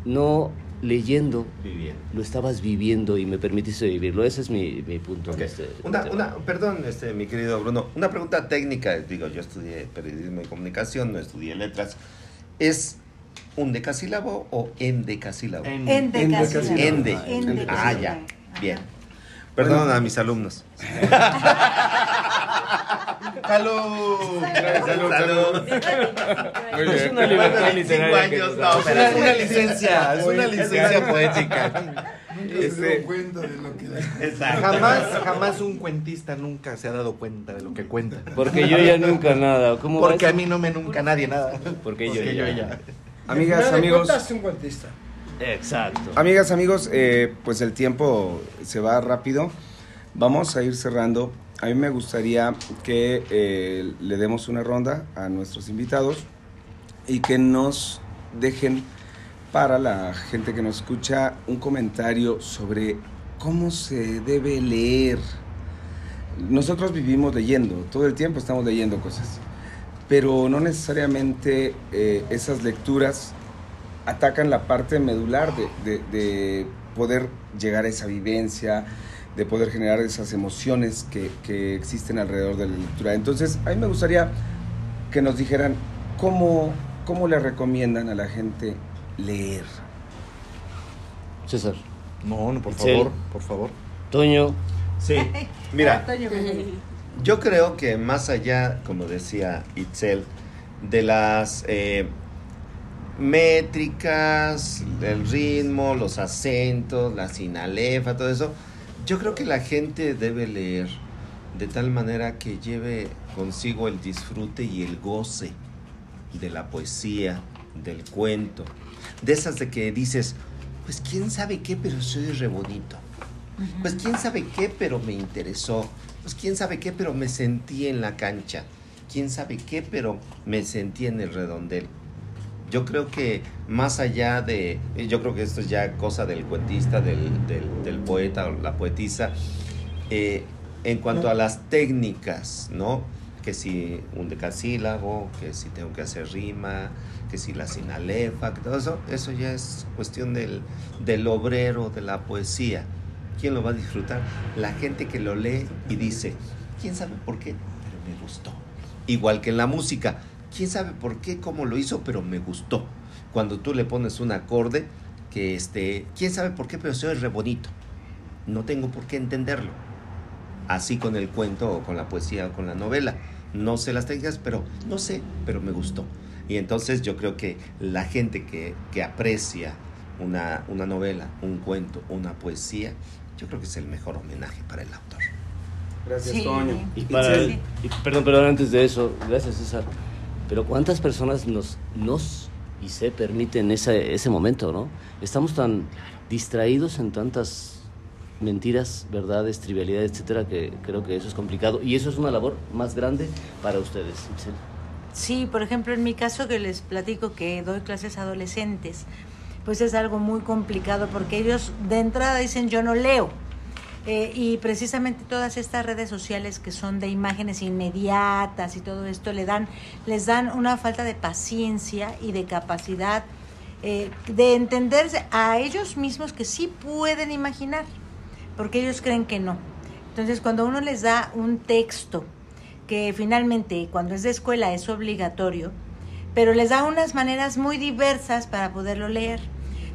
no leyendo, Viviendo. lo estabas viviendo y me permitiste vivirlo. Ese es mi, mi punto. en este- Una, este- una, perdón, este, mi querido Bruno, una pregunta técnica. Digo, yo estudié periodismo y comunicación, no estudié letras. ¿Es un decasílabo o endecasílabo? En- Endecasílabo. Ende. Endecasílabo. Ah, ya. Bien. Perdón a mis alumnos. ¡Salud! Salud, salud. Es una libertad literaria años, no. Es una, una licencia, es una licencia poética. Nunca se Este- dieron cuenta de lo que Exacto. Jamás, jamás un cuentista nunca se ha dado cuenta de lo que cuenta. Porque yo ya nunca nada. ¿Cómo va Porque a mí no me nunca nadie nada. Porque yo ya. Amigas, amigos. un cuentista. Exacto. Amigas, amigos, eh, pues el tiempo se va rápido. Vamos a ir cerrando. A mí me gustaría que eh, le demos una ronda a nuestros invitados y que nos dejen para la gente que nos escucha un comentario sobre cómo se debe leer. Nosotros vivimos leyendo, todo el tiempo estamos leyendo cosas, pero no necesariamente eh, esas lecturas atacan la parte medular de, de- de poder llegar a esa vivencia, de poder generar esas emociones que, que existen alrededor de la lectura. Entonces, a mí me gustaría que nos dijeran cómo, cómo le recomiendan a la gente leer. César. No, no, por Itzel. favor, por favor. Toño. Sí. Mira, Yo creo que más allá, como decía Itzel, de las eh, métricas, el ritmo, los acentos, la sinalefa, todo eso, yo creo que la gente debe leer de tal manera que lleve consigo el disfrute y el goce de la poesía, del cuento, de esas de que dices, pues quién sabe qué, pero soy re bonito. Pues quién sabe qué, pero me interesó. Pues quién sabe qué, pero me sentí en la cancha. Quién sabe qué, pero me sentí en el redondel. Yo creo que más allá de, yo creo que esto es ya cosa del cuentista, del, del- del poeta o la poetisa, eh, en cuanto a las técnicas, ¿no? Que si un decasílabo, que si tengo que hacer rima, que si la sinalefa, que todo eso, eso ya es cuestión del, del obrero de la poesía. ¿Quién lo va a disfrutar? La gente que lo lee y dice, ¿quién sabe por qué? Pero me gustó. Igual que en la música, ¿quién sabe por qué, cómo lo hizo? Pero me gustó. Cuando tú le pones un acorde que este, ¿quién sabe por qué? Pero se oye re bonito. No tengo por qué entenderlo. Así con el cuento o con la poesía o con la novela. No sé las técnicas, pero no sé, pero me gustó. Y entonces yo creo que la gente que, que aprecia una, una novela, un cuento, una poesía, yo creo que es el mejor homenaje para el autor. Gracias, Sí. Toño. Y para, Sí. y perdón, perdón, antes de eso, gracias César. Pero ¿cuántas personas nos, nos y se permiten ese, ese momento, no? Estamos tan distraídos en tantas mentiras, verdades, trivialidades, etcétera, que creo que eso es complicado. Y eso es una labor más grande para ustedes. Sí, por ejemplo, en mi caso que les platico que doy clases a adolescentes, pues es algo muy complicado porque ellos de entrada dicen yo no leo. Eh, y precisamente todas estas redes sociales que son de imágenes inmediatas y todo esto le dan, les dan una falta de paciencia y de capacidad eh, de entenderse a ellos mismos que sí pueden imaginar, porque ellos creen que no. Entonces, cuando uno les da un texto, que finalmente cuando es de escuela es obligatorio, pero les da unas maneras muy diversas para poderlo leer.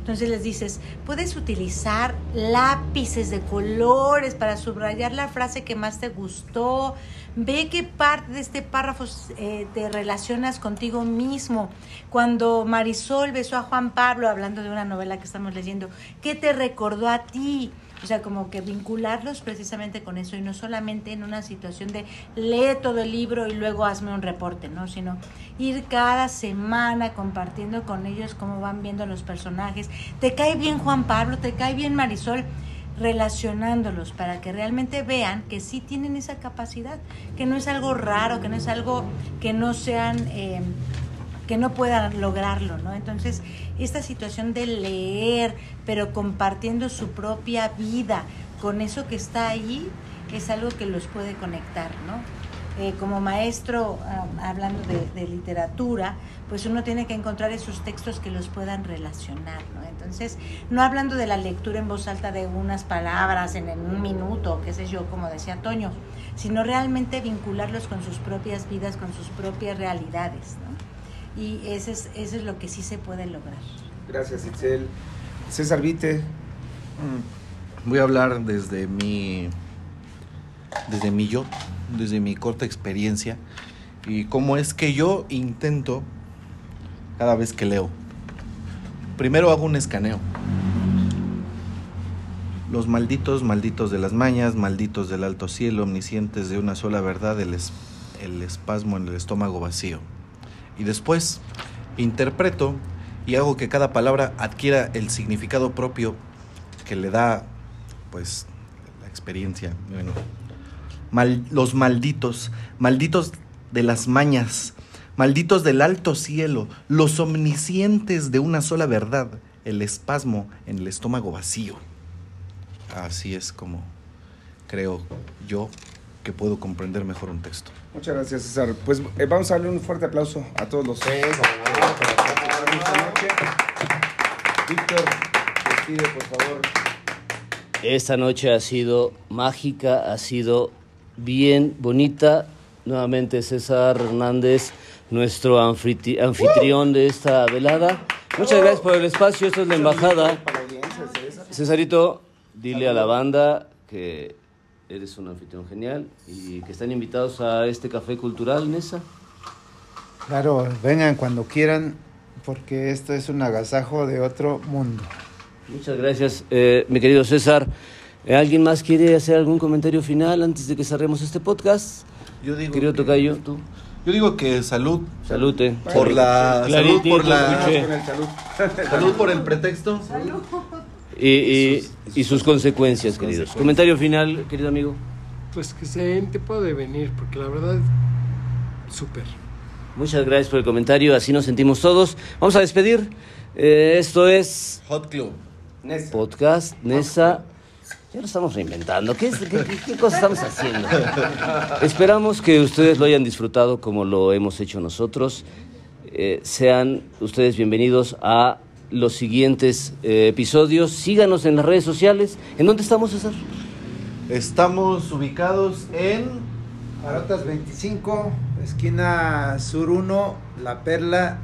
Entonces les dices, puedes utilizar lápices de colores para subrayar la frase que más te gustó. Ve qué parte de este párrafo eh, te relacionas contigo mismo. Cuando Marisol besó a Juan Pablo, hablando de una novela que estamos leyendo, ¿qué te recordó a ti? O sea, como que vincularlos precisamente con eso y no solamente en una situación de lee todo el libro y luego hazme un reporte, ¿no? Sino ir cada semana compartiendo con ellos cómo van viendo los personajes. ¿Te cae bien Juan Pablo? ¿Te cae bien Marisol? relacionándolos para que realmente vean que sí tienen esa capacidad, que no es algo raro, que no es algo que no sean, eh, que no puedan lograrlo, ¿no? Entonces, esta situación de leer, pero compartiendo su propia vida con eso que está ahí, es algo que los puede conectar, ¿no? Eh, como maestro, um, hablando de, literatura, pues uno tiene que encontrar esos textos que los puedan relacionar, ¿no? Entonces, no hablando de la lectura en voz alta de unas palabras en, en un minuto, qué sé yo, como decía Toño, sino realmente vincularlos con sus propias vidas, con sus propias realidades, ¿no? Y eso es, eso es lo que sí se puede lograr. Gracias, Itzel. César Vite. Voy a hablar desde mi, desde mi yo, desde mi corta experiencia y cómo es que yo intento cada vez que leo. Primero hago un escaneo. Los malditos, malditos de las mañas, malditos del alto cielo, omniscientes de una sola verdad, el, es, el espasmo en el estómago vacío. Y después interpreto y hago que cada palabra adquiera el significado propio que le da, pues, la experiencia. Bueno, los malditos, malditos de las mañas, malditos del alto cielo, los omniscientes de una sola verdad, el espasmo en el estómago vacío. Así es como creo yo que puedo comprender mejor un texto. Muchas gracias, César. Pues eh, vamos a darle un fuerte aplauso a todos los. Sí, Víctor, despide, por favor. Esta noche ha sido mágica, ha sido bien bonita. Nuevamente César Hernández, nuestro anfitrión de esta velada. Muchas gracias por el espacio, esto es la embajada. Cesarito, dile a la banda que eres un anfitrión genial y que están invitados a este café cultural, Nesa. Claro, vengan cuando quieran, porque esto es un agasajo de otro mundo. Muchas gracias, eh, mi querido César. ¿Alguien más quiere hacer algún comentario final antes de que cerremos este podcast? Yo digo. Querido que, Tocayo, tú. Yo digo que salud. Salute. Por la. Salud por la. Salud. Salud por el pretexto. Salud. Y, y, y, sus consecuencias, queridos. Comentario final, querido amigo. Pues que se den tiempo de venir, porque la verdad, súper. Muchas gracias por el comentario, así nos sentimos todos. Vamos a despedir. Eh, esto es. Hot Club. Nesa. Podcast, Nesa. Ya lo estamos reinventando. ¿Qué, qué, qué, qué cosa estamos haciendo? Esperamos que ustedes lo hayan disfrutado como lo hemos hecho nosotros. Eh, sean ustedes bienvenidos a los siguientes eh, episodios. Síganos en las redes sociales. ¿En dónde estamos, César? Estamos ubicados en Arotas 25, esquina sur 1, La Perla,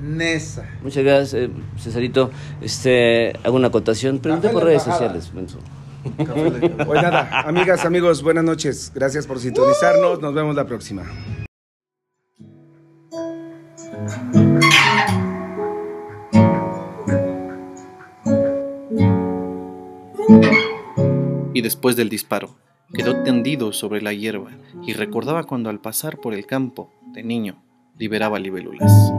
Nesa. Muchas gracias, eh, Cesarito. Este, hago una acotación. Pregunté por redes sociales. Pues nada, amigas, amigos, buenas noches. Gracias por sintonizarnos. Nos vemos la próxima. Y después del disparo, quedó tendido sobre la hierba y recordaba cuando al pasar por el campo, de niño, liberaba libélulas.